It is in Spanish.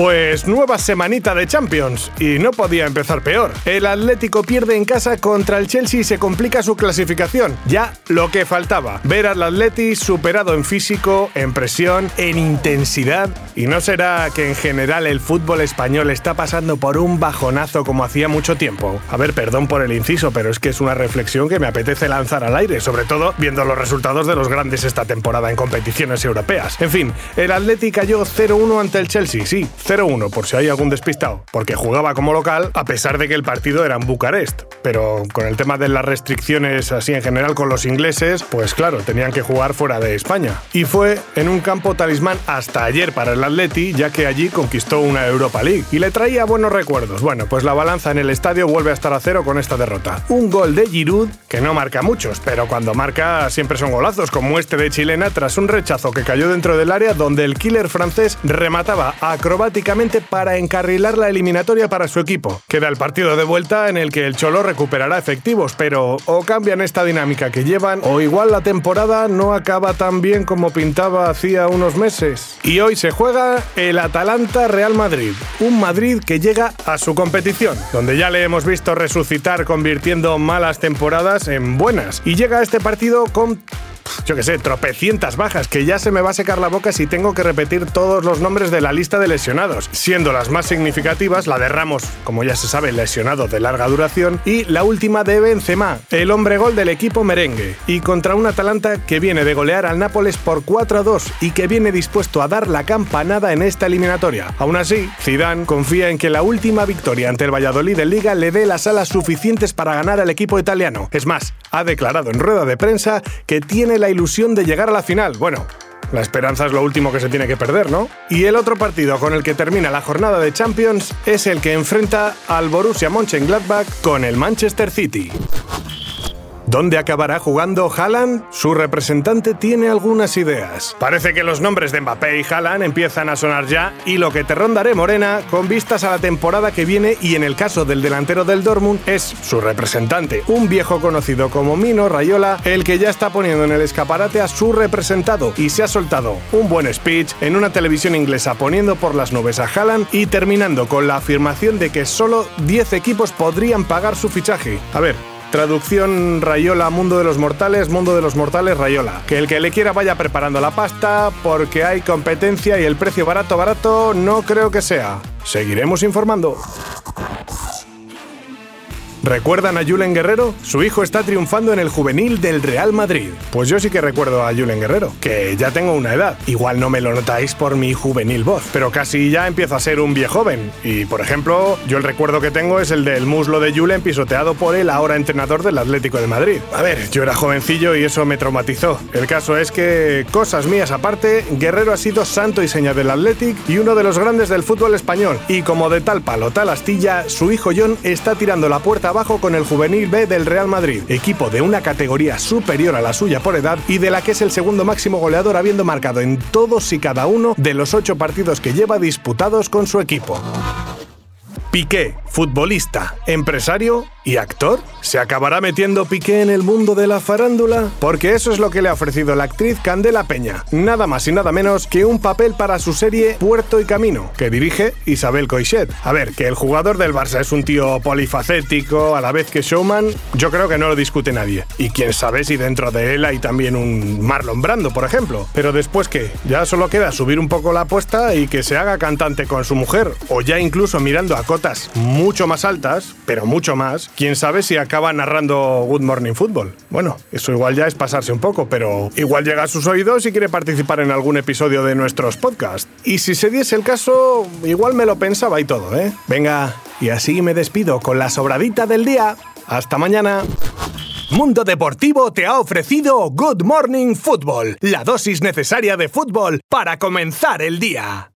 Pues nueva semanita de Champions y no podía empezar peor. El Atlético pierde en casa contra el Chelsea y se complica su clasificación. Ya lo que faltaba. Ver al Atleti superado en físico, en presión, en intensidad. Y no será que en general el fútbol español está pasando por un bajonazo como hacía mucho tiempo. A ver, perdón por el inciso, pero es que es una reflexión que me apetece lanzar al aire, sobre todo viendo los resultados de los grandes esta temporada en competiciones europeas. En fin, el Atleti cayó 0-1 ante el Chelsea, sí, 0-1, por si hay algún despistado, porque jugaba como local a pesar de que el partido era en Bucarest. Pero con el tema de las restricciones así en general con los ingleses, pues claro, tenían que jugar fuera de España. Y fue en un campo talismán hasta ayer para el Atleti, ya que allí conquistó una Europa League y le traía buenos recuerdos. Bueno, pues la balanza en el estadio vuelve a estar a cero con esta derrota. Un gol de Giroud que no marca muchos, pero cuando marca siempre son golazos, como este de chilena tras un rechazo que cayó dentro del área donde el killer francés remataba acrobáticamente para encarrilar la eliminatoria para su equipo. Queda el partido de vuelta en el que el Cholo recuperará efectivos, pero o cambian esta dinámica que llevan o igual la temporada no acaba tan bien como pintaba hacía unos meses. Y hoy se juega el Atalanta Real Madrid, un Madrid que llega a su competición, donde ya le hemos visto resucitar convirtiendo malas temporadas en buenas. Y llega a este partido con yo qué sé, tropecientas bajas, que ya se me va a secar la boca si tengo que repetir todos los nombres de la lista de lesionados, siendo las más significativas la de Ramos, como ya se sabe, lesionado de larga duración, y la última de Benzema, el hombre gol del equipo merengue, y contra un Atalanta que viene de golear al Nápoles por 4 a 2 y que viene dispuesto a dar la campanada en esta eliminatoria. Aún así, Zidane confía en que la última victoria ante el Valladolid en Liga le dé las alas suficientes para ganar al equipo italiano. Es más, ha declarado en rueda de prensa que tiene la ilusión de llegar a la final. Bueno, la esperanza es lo último que se tiene que perder, ¿no? Y el otro partido con el que termina la jornada de Champions es el que enfrenta al Borussia Mönchengladbach con el Manchester City. ¿Dónde acabará jugando Haaland? Su representante tiene algunas ideas. Parece que los nombres de Mbappé y Haaland empiezan a sonar ya y lo que te rondaré morena con vistas a la temporada que viene y en el caso del delantero del Dortmund es su representante, un viejo conocido como Mino Rayola, el que ya está poniendo en el escaparate a su representado y se ha soltado un buen speech en una televisión inglesa poniendo por las nubes a Haaland y terminando con la afirmación de que solo 10 equipos podrían pagar su fichaje. A ver, Traducción Rayola, Mundo de los Mortales, Mundo de los Mortales, Rayola. Que el que le quiera vaya preparando la pasta porque hay competencia y el precio barato, barato no creo que sea. Seguiremos informando. ¿Recuerdan a Julen Guerrero? Su hijo está triunfando en el juvenil del Real Madrid. Pues yo sí que recuerdo a Julen Guerrero, que ya tengo una edad. Igual no me lo notáis por mi juvenil voz, pero casi ya empiezo a ser un viejoven. Y por ejemplo, yo el recuerdo que tengo es el del muslo de Julen pisoteado por el ahora entrenador del Atlético de Madrid. A ver, yo era jovencillo y eso me traumatizó. El caso es que, cosas mías aparte, Guerrero ha sido santo y seña del Athletic y uno de los grandes del fútbol español. Y como de tal palo, tal astilla, su hijo John está tirando la puerta abajo con el juvenil B del Real Madrid, equipo de una categoría superior a la suya por edad y de la que es el segundo máximo goleador habiendo marcado en todos y cada uno de los ocho partidos que lleva disputados con su equipo. Piqué, futbolista, empresario y actor. ¿Se acabará metiendo Piqué en el mundo de la farándula? Porque eso es lo que le ha ofrecido la actriz Candela Peña. Nada más y nada menos que un papel para su serie Puerto y Camino, que dirige Isabel Coixet. A ver, que el jugador del Barça es un tío polifacético, a la vez que showman, yo creo que no lo discute nadie. Y quién sabe si dentro de él hay también un Marlon Brando, por ejemplo. Pero después qué, ya solo queda subir un poco la apuesta y que se haga cantante con su mujer, o ya incluso mirando a mucho más altas, pero mucho más, quién sabe si acaba narrando Good Morning Football. Bueno, eso igual ya es pasarse un poco, pero igual llega a sus oídos y quiere participar en algún episodio de nuestros podcasts. Y si se diese el caso, igual me lo pensaba y todo, ¿eh? Venga, y así me despido con la sobradita del día. Hasta mañana. Mundo Deportivo te ha ofrecido Good Morning Football, la dosis necesaria de fútbol para comenzar el día.